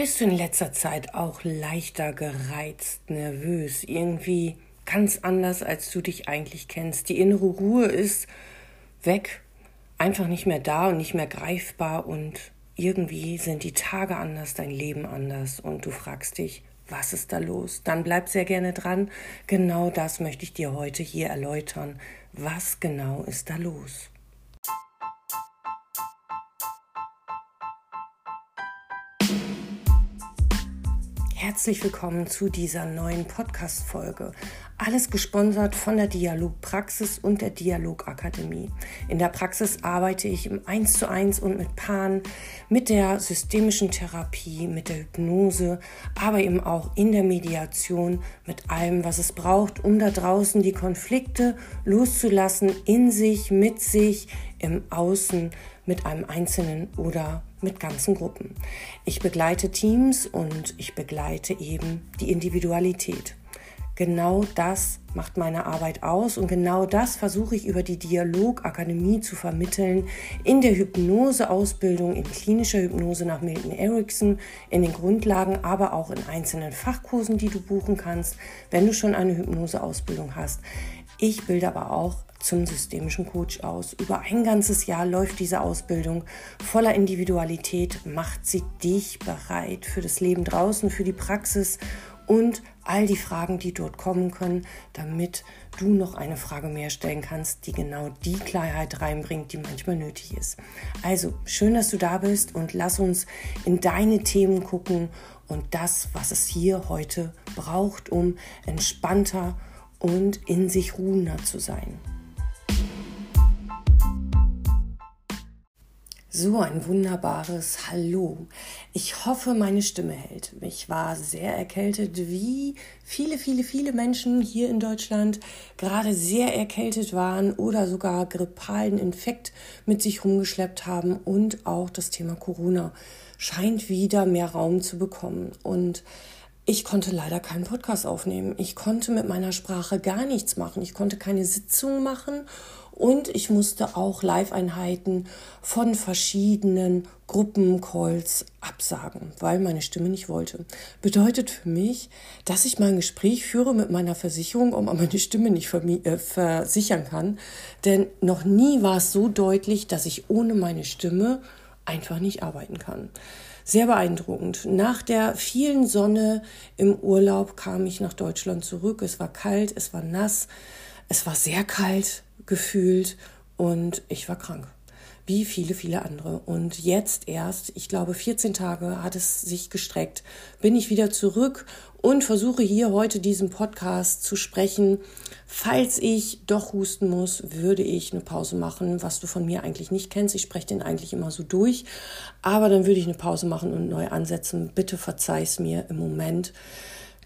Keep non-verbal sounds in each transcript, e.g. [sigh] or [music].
Bist du in letzter Zeit auch leichter gereizt, nervös, irgendwie ganz anders, als du dich eigentlich kennst? Die innere Ruhe ist weg, einfach nicht mehr da und nicht mehr greifbar und irgendwie sind die Tage anders, dein Leben anders und du fragst dich, was ist da los? Dann bleib sehr gerne dran. Genau das möchte ich dir heute hier erläutern. Was genau ist da los? Herzlich willkommen zu dieser neuen Podcast-Folge. Alles gesponsert von der Dialogpraxis und der Dialogakademie. In der Praxis arbeite ich im 1 zu 1 und mit Paaren, mit der systemischen Therapie, mit der Hypnose, aber eben auch in der Mediation, mit allem, was es braucht, um da draußen die Konflikte loszulassen, in sich, mit sich, im Außen, mit einem Einzelnen oder mit ganzen Gruppen. Ich begleite Teams und ich begleite eben die Individualität. Genau das macht meine Arbeit aus und genau das versuche ich über die Dialogakademie zu vermitteln in der Hypnoseausbildung, in klinischer Hypnose nach Milton Erickson, in den Grundlagen, aber auch in einzelnen Fachkursen, die du buchen kannst, wenn du schon eine Hypnoseausbildung hast. Ich bilde aber auch zum systemischen Coach aus. Über ein ganzes Jahr läuft diese Ausbildung voller Individualität, macht sie dich bereit für das Leben draußen, für die Praxis und all die Fragen, die dort kommen können, damit du noch eine Frage mehr stellen kannst, die genau die Klarheit reinbringt, die manchmal nötig ist. Also schön, dass du da bist und lass uns in deine Themen gucken und das, was es hier heute braucht, um entspannter und in sich ruhender zu sein. So ein wunderbares Hallo. Ich hoffe, meine Stimme hält. Ich war sehr erkältet, wie viele, viele, viele Menschen hier in Deutschland gerade sehr erkältet waren oder sogar grippalen Infekt mit sich rumgeschleppt haben und auch das Thema Corona scheint wieder mehr Raum zu bekommen. Und ich konnte leider keinen Podcast aufnehmen. Ich konnte mit meiner Sprache gar nichts machen. Ich konnte keine Sitzung machen und ich musste auch Live-Einheiten von verschiedenen Gruppencalls absagen, weil meine Stimme nicht wollte. Bedeutet für mich, dass ich mein Gespräch führe mit meiner Versicherung, ob man meine Stimme nicht äh, versichern kann. Denn noch nie war es so deutlich, dass ich ohne meine Stimme einfach nicht arbeiten kann. Sehr beeindruckend. Nach der vielen Sonne im Urlaub kam ich nach Deutschland zurück. Es war kalt, es war nass, es war sehr kalt gefühlt und ich war krank. Wie viele, viele andere. Und jetzt erst, ich glaube, 14 Tage hat es sich gestreckt, bin ich wieder zurück und versuche hier heute diesen Podcast zu sprechen. Falls ich doch husten muss, würde ich eine Pause machen, was du von mir eigentlich nicht kennst. Ich spreche den eigentlich immer so durch. Aber dann würde ich eine Pause machen und neu ansetzen. Bitte verzeih es mir im Moment.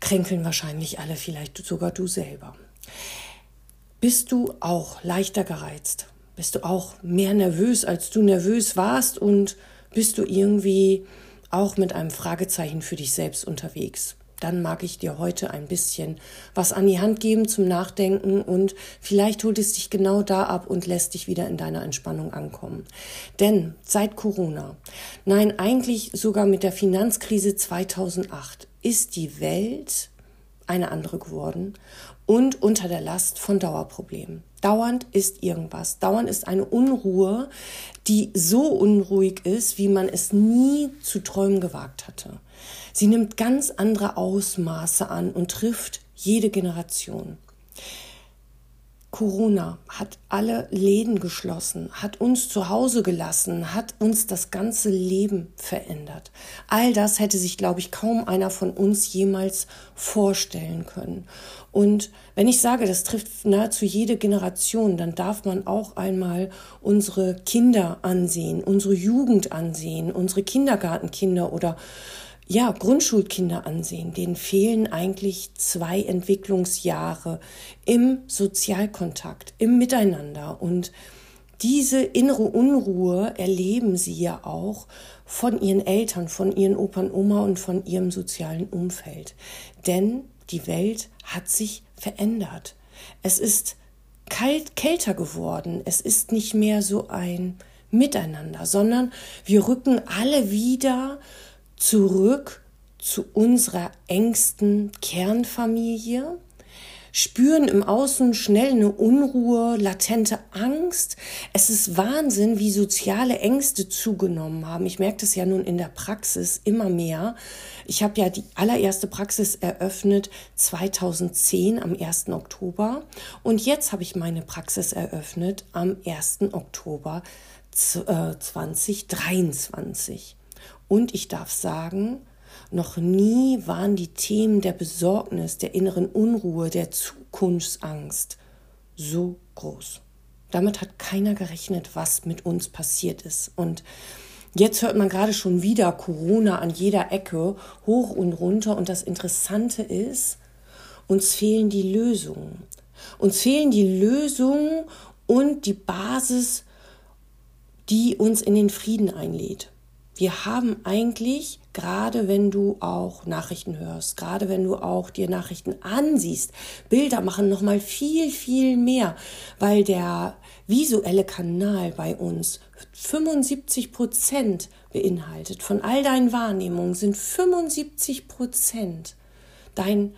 Kränkeln wahrscheinlich alle, vielleicht sogar du selber. Bist du auch leichter gereizt? Bist du auch mehr nervös, als du nervös warst? Und bist du irgendwie auch mit einem Fragezeichen für dich selbst unterwegs? Dann mag ich dir heute ein bisschen was an die Hand geben zum Nachdenken und vielleicht holt es dich genau da ab und lässt dich wieder in deiner Entspannung ankommen. Denn seit Corona, nein, eigentlich sogar mit der Finanzkrise 2008, ist die Welt eine andere geworden und unter der Last von Dauerproblemen. Dauernd ist irgendwas. Dauernd ist eine Unruhe, die so unruhig ist, wie man es nie zu träumen gewagt hatte. Sie nimmt ganz andere Ausmaße an und trifft jede Generation. Corona hat alle Läden geschlossen, hat uns zu Hause gelassen, hat uns das ganze Leben verändert. All das hätte sich, glaube ich, kaum einer von uns jemals vorstellen können. Und wenn ich sage, das trifft nahezu jede Generation, dann darf man auch einmal unsere Kinder ansehen, unsere Jugend ansehen, unsere Kindergartenkinder oder ja, Grundschulkinder ansehen, denen fehlen eigentlich zwei Entwicklungsjahre im Sozialkontakt, im Miteinander. Und diese innere Unruhe erleben sie ja auch von ihren Eltern, von ihren Opern, Oma und von ihrem sozialen Umfeld. Denn die Welt hat sich verändert. Es ist kalt, kälter geworden. Es ist nicht mehr so ein Miteinander, sondern wir rücken alle wieder zurück zu unserer engsten Kernfamilie, spüren im Außen schnell eine Unruhe, latente Angst. Es ist Wahnsinn, wie soziale Ängste zugenommen haben. Ich merke das ja nun in der Praxis immer mehr. Ich habe ja die allererste Praxis eröffnet 2010 am 1. Oktober und jetzt habe ich meine Praxis eröffnet am 1. Oktober 2023. Und ich darf sagen, noch nie waren die Themen der Besorgnis, der inneren Unruhe, der Zukunftsangst so groß. Damit hat keiner gerechnet, was mit uns passiert ist. Und jetzt hört man gerade schon wieder Corona an jeder Ecke, hoch und runter. Und das Interessante ist, uns fehlen die Lösungen. Uns fehlen die Lösungen und die Basis, die uns in den Frieden einlädt wir haben eigentlich, gerade wenn du auch Nachrichten hörst, gerade wenn du auch dir Nachrichten ansiehst, Bilder machen noch mal viel, viel mehr, weil der visuelle Kanal bei uns 75 Prozent beinhaltet. Von all deinen Wahrnehmungen sind 75 Prozent dein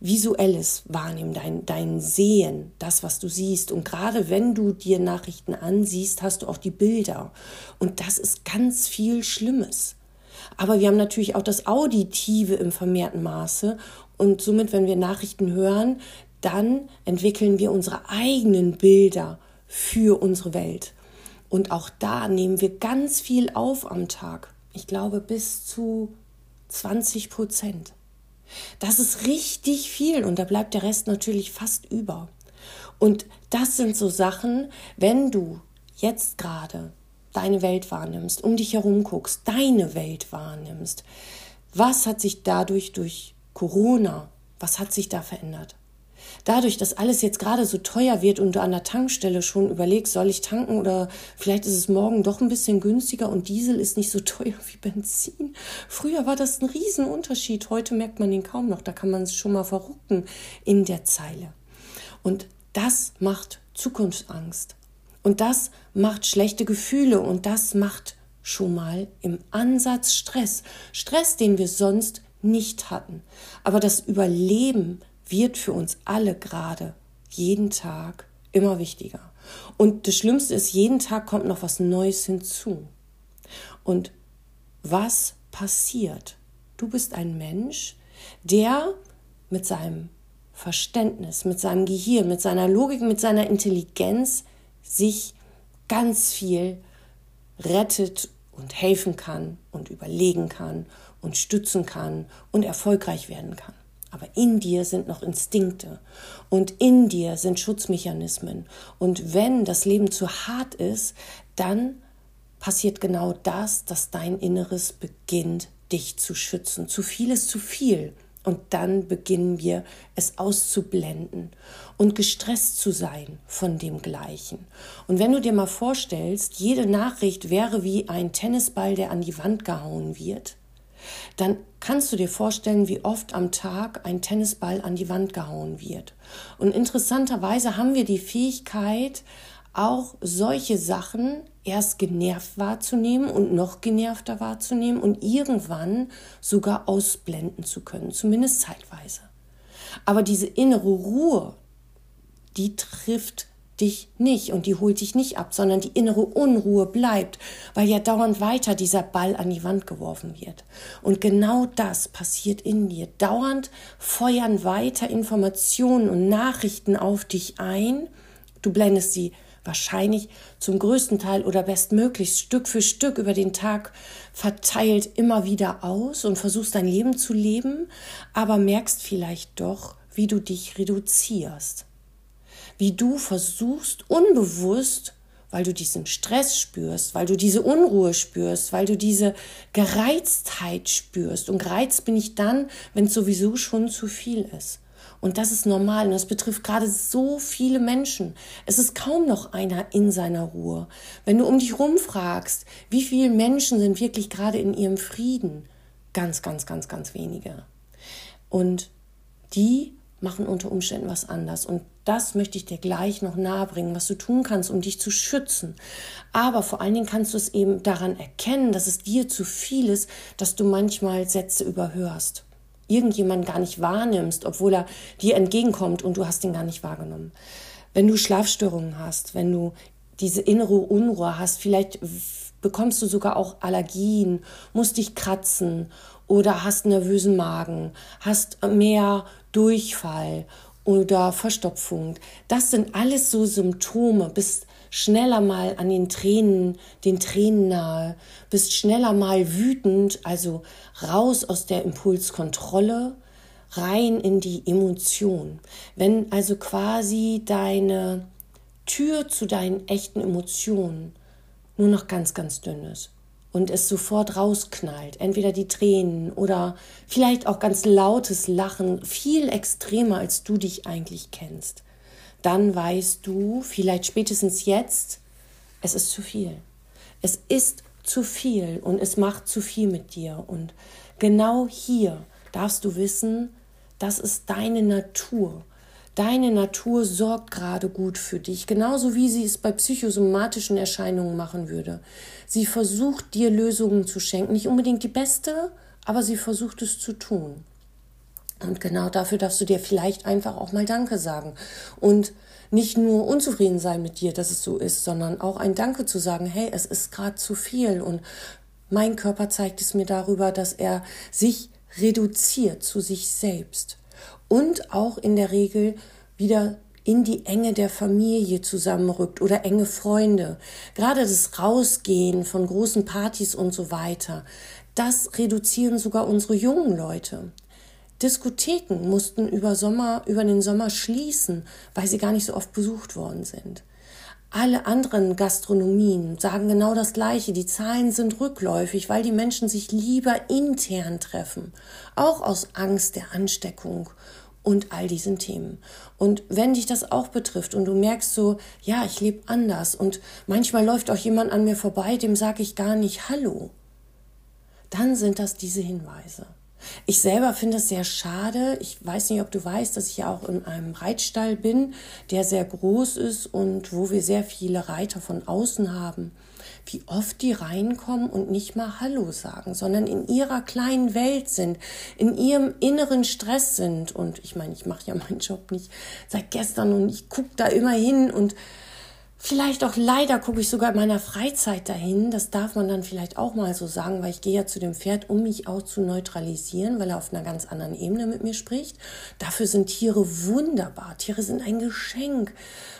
visuelles Wahrnehmen, dein, dein Sehen, das, was du siehst. Und gerade wenn du dir Nachrichten ansiehst, hast du auch die Bilder. Und das ist ganz viel Schlimmes. Aber wir haben natürlich auch das Auditive im vermehrten Maße. Und somit, wenn wir Nachrichten hören, dann entwickeln wir unsere eigenen Bilder für unsere Welt. Und auch da nehmen wir ganz viel auf am Tag. Ich glaube bis zu 20 Prozent. Das ist richtig viel und da bleibt der Rest natürlich fast über. Und das sind so Sachen, wenn du jetzt gerade deine Welt wahrnimmst, um dich herum guckst, deine Welt wahrnimmst, was hat sich dadurch durch Corona, was hat sich da verändert? Dadurch, dass alles jetzt gerade so teuer wird und du an der Tankstelle schon überlegst, soll ich tanken oder vielleicht ist es morgen doch ein bisschen günstiger und Diesel ist nicht so [laughs] teuer wie Benzin. Früher war das ein Riesenunterschied. Heute merkt man den kaum noch. Da kann man es schon mal verrucken in der Zeile. Und das macht Zukunftsangst. Und das macht schlechte Gefühle und das macht schon mal im Ansatz Stress. Stress, den wir sonst nicht hatten. Aber das Überleben wird für uns alle gerade jeden Tag immer wichtiger. Und das Schlimmste ist, jeden Tag kommt noch was Neues hinzu. Und was passiert? Du bist ein Mensch, der mit seinem Verständnis, mit seinem Gehirn, mit seiner Logik, mit seiner Intelligenz sich ganz viel rettet und helfen kann und überlegen kann und stützen kann und erfolgreich werden kann. Aber in dir sind noch Instinkte und in dir sind Schutzmechanismen. Und wenn das Leben zu hart ist, dann passiert genau das, dass dein Inneres beginnt, dich zu schützen. Zu viel ist zu viel. Und dann beginnen wir es auszublenden und gestresst zu sein von dem Gleichen. Und wenn du dir mal vorstellst, jede Nachricht wäre wie ein Tennisball, der an die Wand gehauen wird, dann kannst du dir vorstellen, wie oft am Tag ein Tennisball an die Wand gehauen wird. Und interessanterweise haben wir die Fähigkeit, auch solche Sachen erst genervt wahrzunehmen und noch genervter wahrzunehmen und irgendwann sogar ausblenden zu können, zumindest zeitweise. Aber diese innere Ruhe, die trifft dich nicht und die holt dich nicht ab, sondern die innere Unruhe bleibt, weil ja dauernd weiter dieser Ball an die Wand geworfen wird. Und genau das passiert in dir. Dauernd feuern weiter Informationen und Nachrichten auf dich ein. Du blendest sie wahrscheinlich zum größten Teil oder bestmöglichst Stück für Stück über den Tag verteilt immer wieder aus und versuchst dein Leben zu leben, aber merkst vielleicht doch, wie du dich reduzierst wie du versuchst, unbewusst, weil du diesen Stress spürst, weil du diese Unruhe spürst, weil du diese Gereiztheit spürst. Und gereizt bin ich dann, wenn es sowieso schon zu viel ist. Und das ist normal und das betrifft gerade so viele Menschen. Es ist kaum noch einer in seiner Ruhe. Wenn du um dich rumfragst, wie viele Menschen sind wirklich gerade in ihrem Frieden? Ganz, ganz, ganz, ganz wenige. Und die machen unter Umständen was anders. Und das möchte ich dir gleich noch nahebringen, was du tun kannst, um dich zu schützen. Aber vor allen Dingen kannst du es eben daran erkennen, dass es dir zu viel ist, dass du manchmal Sätze überhörst. Irgendjemand gar nicht wahrnimmst, obwohl er dir entgegenkommt und du hast ihn gar nicht wahrgenommen. Wenn du Schlafstörungen hast, wenn du diese innere Unruhe hast, vielleicht bekommst du sogar auch Allergien, musst dich kratzen oder hast nervösen Magen, hast mehr Durchfall oder Verstopfung. Das sind alles so Symptome. Bist schneller mal an den Tränen, den Tränen nahe, bist schneller mal wütend, also raus aus der Impulskontrolle, rein in die Emotion. Wenn also quasi deine Tür zu deinen echten Emotionen nur noch ganz, ganz dünn ist und es sofort rausknallt, entweder die Tränen oder vielleicht auch ganz lautes Lachen, viel extremer als du dich eigentlich kennst, dann weißt du vielleicht spätestens jetzt, es ist zu viel. Es ist zu viel und es macht zu viel mit dir. Und genau hier darfst du wissen, das ist deine Natur. Deine Natur sorgt gerade gut für dich, genauso wie sie es bei psychosomatischen Erscheinungen machen würde. Sie versucht dir Lösungen zu schenken, nicht unbedingt die beste, aber sie versucht es zu tun. Und genau dafür darfst du dir vielleicht einfach auch mal Danke sagen und nicht nur unzufrieden sein mit dir, dass es so ist, sondern auch ein Danke zu sagen, hey, es ist gerade zu viel und mein Körper zeigt es mir darüber, dass er sich reduziert zu sich selbst und auch in der Regel wieder in die Enge der Familie zusammenrückt oder enge Freunde. Gerade das Rausgehen von großen Partys und so weiter, das reduzieren sogar unsere jungen Leute. Diskotheken mussten über Sommer, über den Sommer schließen, weil sie gar nicht so oft besucht worden sind. Alle anderen Gastronomien sagen genau das Gleiche. Die Zahlen sind rückläufig, weil die Menschen sich lieber intern treffen. Auch aus Angst der Ansteckung und all diesen Themen. Und wenn dich das auch betrifft und du merkst so, ja, ich lebe anders und manchmal läuft auch jemand an mir vorbei, dem sage ich gar nicht Hallo, dann sind das diese Hinweise. Ich selber finde es sehr schade. Ich weiß nicht, ob du weißt, dass ich ja auch in einem Reitstall bin, der sehr groß ist und wo wir sehr viele Reiter von außen haben. Wie oft die reinkommen und nicht mal Hallo sagen, sondern in ihrer kleinen Welt sind, in ihrem inneren Stress sind. Und ich meine, ich mache ja meinen Job nicht seit gestern und ich gucke da immer hin und Vielleicht auch leider gucke ich sogar in meiner Freizeit dahin. Das darf man dann vielleicht auch mal so sagen, weil ich gehe ja zu dem Pferd, um mich auch zu neutralisieren, weil er auf einer ganz anderen Ebene mit mir spricht. Dafür sind Tiere wunderbar. Tiere sind ein Geschenk,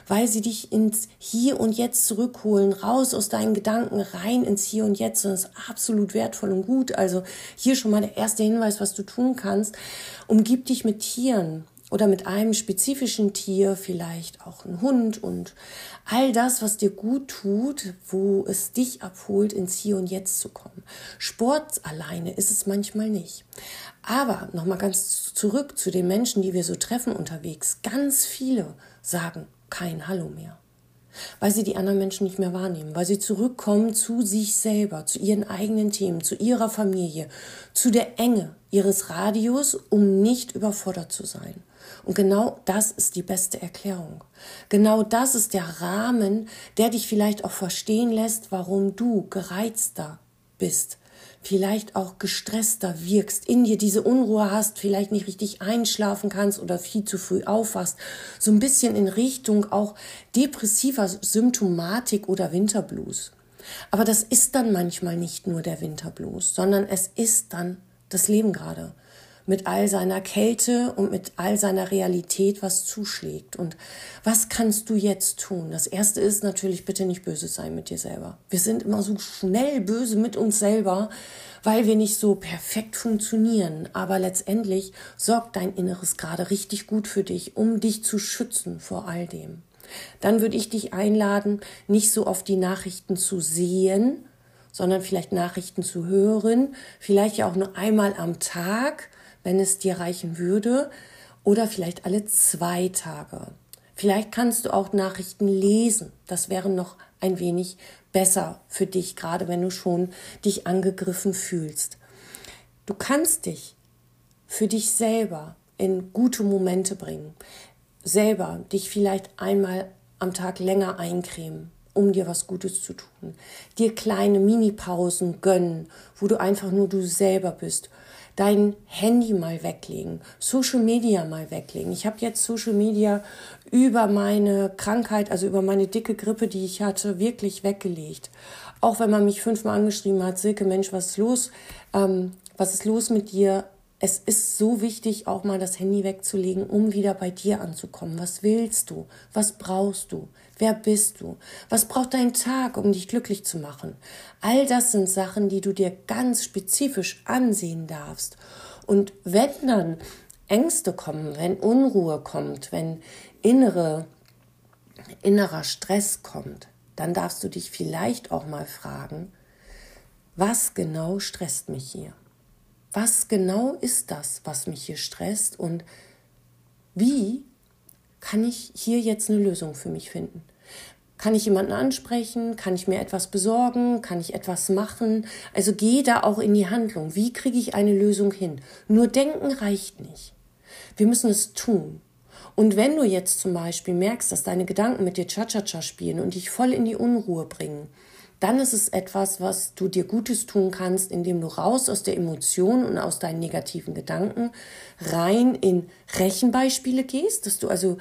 weil sie dich ins Hier und Jetzt zurückholen, raus aus deinen Gedanken, rein ins Hier und Jetzt. Das ist absolut wertvoll und gut. Also hier schon mal der erste Hinweis, was du tun kannst. Umgib dich mit Tieren oder mit einem spezifischen Tier, vielleicht auch ein Hund und all das, was dir gut tut, wo es dich abholt, ins Hier und Jetzt zu kommen. Sport alleine ist es manchmal nicht. Aber nochmal ganz zurück zu den Menschen, die wir so treffen unterwegs. Ganz viele sagen kein Hallo mehr weil sie die anderen Menschen nicht mehr wahrnehmen, weil sie zurückkommen zu sich selber, zu ihren eigenen Themen, zu ihrer Familie, zu der Enge ihres Radios, um nicht überfordert zu sein. Und genau das ist die beste Erklärung. Genau das ist der Rahmen, der dich vielleicht auch verstehen lässt, warum du gereizter bist, vielleicht auch gestresster wirkst, in dir diese Unruhe hast, vielleicht nicht richtig einschlafen kannst oder viel zu früh aufwachst, so ein bisschen in Richtung auch depressiver Symptomatik oder Winterblues. Aber das ist dann manchmal nicht nur der Winterblues, sondern es ist dann das Leben gerade mit all seiner Kälte und mit all seiner Realität, was zuschlägt. Und was kannst du jetzt tun? Das erste ist natürlich bitte nicht böse sein mit dir selber. Wir sind immer so schnell böse mit uns selber, weil wir nicht so perfekt funktionieren. Aber letztendlich sorgt dein Inneres gerade richtig gut für dich, um dich zu schützen vor all dem. Dann würde ich dich einladen, nicht so oft die Nachrichten zu sehen, sondern vielleicht Nachrichten zu hören, vielleicht ja auch nur einmal am Tag wenn es dir reichen würde, oder vielleicht alle zwei Tage. Vielleicht kannst du auch Nachrichten lesen. Das wäre noch ein wenig besser für dich, gerade wenn du schon dich angegriffen fühlst. Du kannst dich für dich selber in gute Momente bringen. selber dich vielleicht einmal am Tag länger eincremen, um dir was Gutes zu tun. Dir kleine Mini-Pausen gönnen, wo du einfach nur du selber bist. Dein Handy mal weglegen, Social Media mal weglegen. Ich habe jetzt Social Media über meine Krankheit, also über meine dicke Grippe, die ich hatte, wirklich weggelegt. Auch wenn man mich fünfmal angeschrieben hat, Silke, Mensch, was ist los? Ähm, was ist los mit dir? Es ist so wichtig, auch mal das Handy wegzulegen, um wieder bei dir anzukommen. Was willst du? Was brauchst du? Wer bist du? Was braucht dein Tag, um dich glücklich zu machen? All das sind Sachen, die du dir ganz spezifisch ansehen darfst. Und wenn dann Ängste kommen, wenn Unruhe kommt, wenn innere, innerer Stress kommt, dann darfst du dich vielleicht auch mal fragen, was genau stresst mich hier? Was genau ist das, was mich hier stresst und wie kann ich hier jetzt eine Lösung für mich finden? Kann ich jemanden ansprechen? Kann ich mir etwas besorgen? Kann ich etwas machen? Also geh da auch in die Handlung. Wie kriege ich eine Lösung hin? Nur denken reicht nicht. Wir müssen es tun. Und wenn du jetzt zum Beispiel merkst, dass deine Gedanken mit dir Cha-Cha-Cha spielen und dich voll in die Unruhe bringen, dann ist es etwas, was du dir Gutes tun kannst, indem du raus aus der Emotion und aus deinen negativen Gedanken rein in Rechenbeispiele gehst, dass du also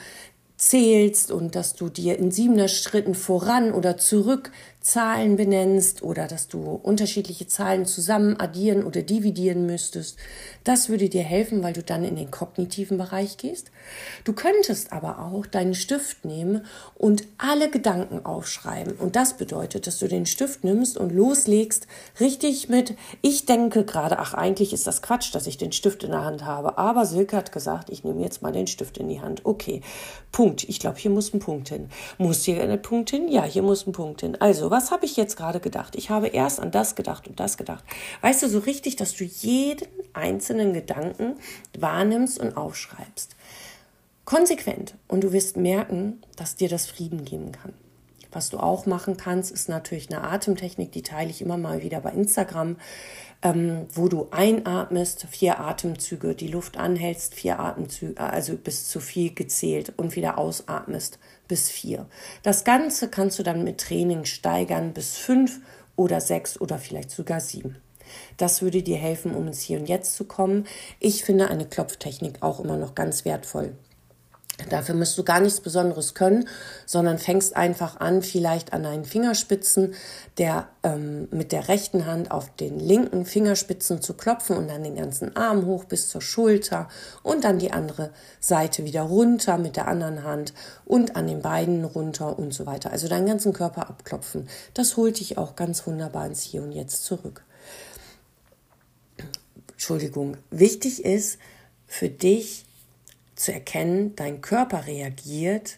zählst und dass du dir in siebener Schritten voran oder zurück Zahlen benennst oder dass du unterschiedliche Zahlen zusammen addieren oder dividieren müsstest. Das würde dir helfen, weil du dann in den kognitiven Bereich gehst. Du könntest aber auch deinen Stift nehmen und alle Gedanken aufschreiben. Und das bedeutet, dass du den Stift nimmst und loslegst, richtig mit, ich denke gerade, ach eigentlich ist das Quatsch, dass ich den Stift in der Hand habe. Aber Silke hat gesagt, ich nehme jetzt mal den Stift in die Hand. Okay, Punkt. Ich glaube, hier muss ein Punkt hin. Muss hier ein Punkt hin? Ja, hier muss ein Punkt hin. Also, was habe ich jetzt gerade gedacht? Ich habe erst an das gedacht und das gedacht. Weißt du, so richtig, dass du jeden einzelnen Gedanken wahrnimmst und aufschreibst. Konsequent. Und du wirst merken, dass dir das Frieden geben kann. Was du auch machen kannst, ist natürlich eine Atemtechnik, die teile ich immer mal wieder bei Instagram, ähm, wo du einatmest, vier Atemzüge, die Luft anhältst, vier Atemzüge, also bis zu vier gezählt und wieder ausatmest bis vier. Das Ganze kannst du dann mit Training steigern bis fünf oder sechs oder vielleicht sogar sieben. Das würde dir helfen, um ins Hier und Jetzt zu kommen. Ich finde eine Klopftechnik auch immer noch ganz wertvoll. Dafür musst du gar nichts Besonderes können, sondern fängst einfach an, vielleicht an deinen Fingerspitzen der, ähm, mit der rechten Hand auf den linken Fingerspitzen zu klopfen und dann den ganzen Arm hoch bis zur Schulter und dann die andere Seite wieder runter mit der anderen Hand und an den Beinen runter und so weiter. Also deinen ganzen Körper abklopfen. Das holt dich auch ganz wunderbar ins Hier und Jetzt zurück. Entschuldigung. Wichtig ist für dich, zu erkennen, dein Körper reagiert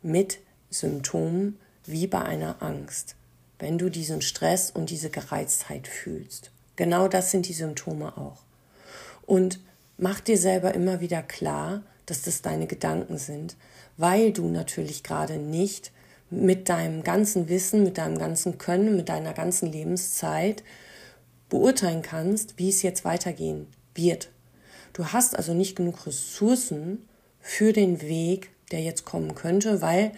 mit Symptomen wie bei einer Angst, wenn du diesen Stress und diese Gereiztheit fühlst. Genau das sind die Symptome auch. Und mach dir selber immer wieder klar, dass das deine Gedanken sind, weil du natürlich gerade nicht mit deinem ganzen Wissen, mit deinem ganzen Können, mit deiner ganzen Lebenszeit beurteilen kannst, wie es jetzt weitergehen wird, Du hast also nicht genug Ressourcen für den Weg, der jetzt kommen könnte, weil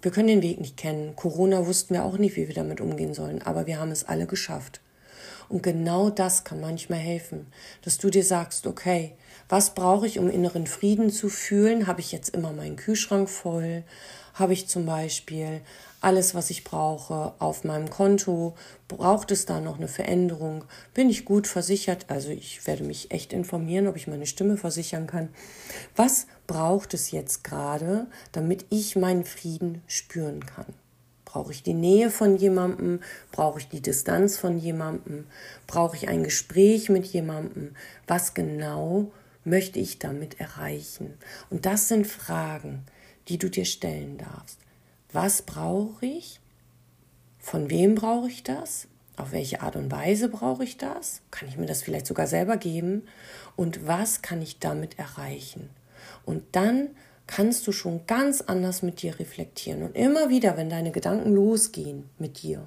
wir können den Weg nicht kennen. Corona wussten wir auch nicht, wie wir damit umgehen sollen, aber wir haben es alle geschafft. Und genau das kann manchmal helfen, dass du dir sagst, okay, was brauche ich, um inneren Frieden zu fühlen? Habe ich jetzt immer meinen Kühlschrank voll? Habe ich zum Beispiel alles, was ich brauche, auf meinem Konto? Braucht es da noch eine Veränderung? Bin ich gut versichert? Also ich werde mich echt informieren, ob ich meine Stimme versichern kann. Was braucht es jetzt gerade, damit ich meinen Frieden spüren kann? Brauche ich die Nähe von jemandem? Brauche ich die Distanz von jemandem? Brauche ich ein Gespräch mit jemandem? Was genau möchte ich damit erreichen? Und das sind Fragen, die du dir stellen darfst was brauche ich, von wem brauche ich das, auf welche Art und Weise brauche ich das, kann ich mir das vielleicht sogar selber geben und was kann ich damit erreichen. Und dann kannst du schon ganz anders mit dir reflektieren. Und immer wieder, wenn deine Gedanken losgehen mit dir,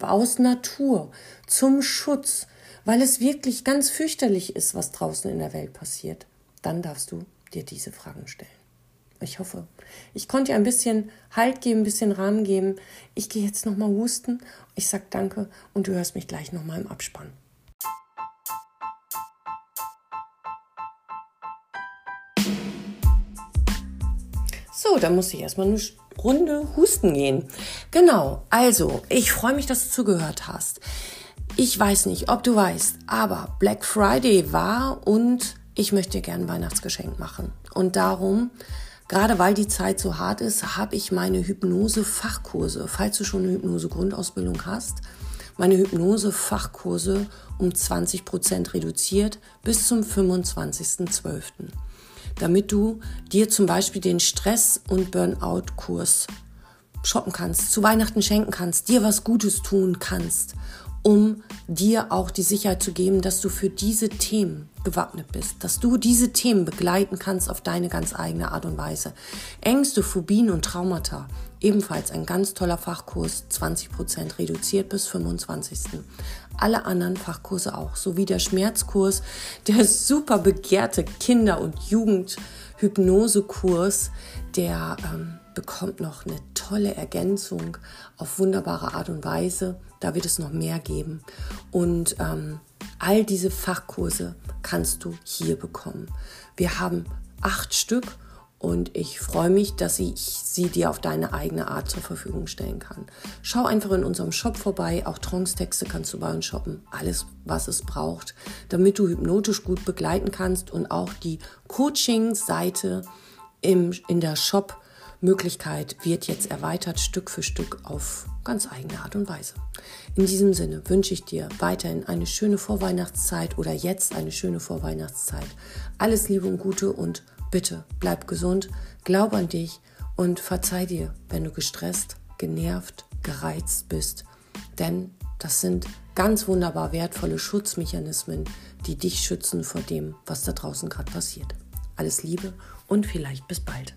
aus Natur, zum Schutz, weil es wirklich ganz fürchterlich ist, was draußen in der Welt passiert, dann darfst du dir diese Fragen stellen. Ich hoffe. Ich konnte dir ein bisschen Halt geben, ein bisschen Rahmen geben. Ich gehe jetzt nochmal husten. Ich sage danke und du hörst mich gleich nochmal im Abspann. So, dann muss ich erstmal eine Runde husten gehen. Genau, also, ich freue mich, dass du zugehört hast. Ich weiß nicht, ob du weißt, aber Black Friday war und ich möchte gern Weihnachtsgeschenk machen. Und darum, gerade weil die Zeit so hart ist, habe ich meine Hypnose-Fachkurse, falls du schon eine Hypnose-Grundausbildung hast, meine Hypnose-Fachkurse um 20 Prozent reduziert bis zum 25.12. Damit du dir zum Beispiel den Stress- und Burnout-Kurs shoppen kannst, zu Weihnachten schenken kannst, dir was Gutes tun kannst um dir auch die Sicherheit zu geben, dass du für diese Themen gewappnet bist, dass du diese Themen begleiten kannst auf deine ganz eigene Art und Weise. Ängste, Phobien und Traumata, ebenfalls ein ganz toller Fachkurs, 20% reduziert bis 25. Alle anderen Fachkurse auch, sowie der Schmerzkurs, der super begehrte Kinder- und Jugendhypnosekurs, der ähm, bekommt noch eine tolle Ergänzung auf wunderbare Art und Weise. Da wird es noch mehr geben. Und ähm, all diese Fachkurse kannst du hier bekommen. Wir haben acht Stück und ich freue mich, dass ich sie dir auf deine eigene Art zur Verfügung stellen kann. Schau einfach in unserem Shop vorbei. Auch Trance-Texte kannst du bei uns shoppen. Alles, was es braucht, damit du hypnotisch gut begleiten kannst und auch die Coaching-Seite in der Shop Möglichkeit wird jetzt erweitert Stück für Stück auf ganz eigene Art und Weise. In diesem Sinne wünsche ich dir weiterhin eine schöne Vorweihnachtszeit oder jetzt eine schöne Vorweihnachtszeit. Alles Liebe und Gute und bitte bleib gesund, glaub an dich und verzeih dir, wenn du gestresst, genervt, gereizt bist. Denn das sind ganz wunderbar wertvolle Schutzmechanismen, die dich schützen vor dem, was da draußen gerade passiert. Alles Liebe und vielleicht bis bald.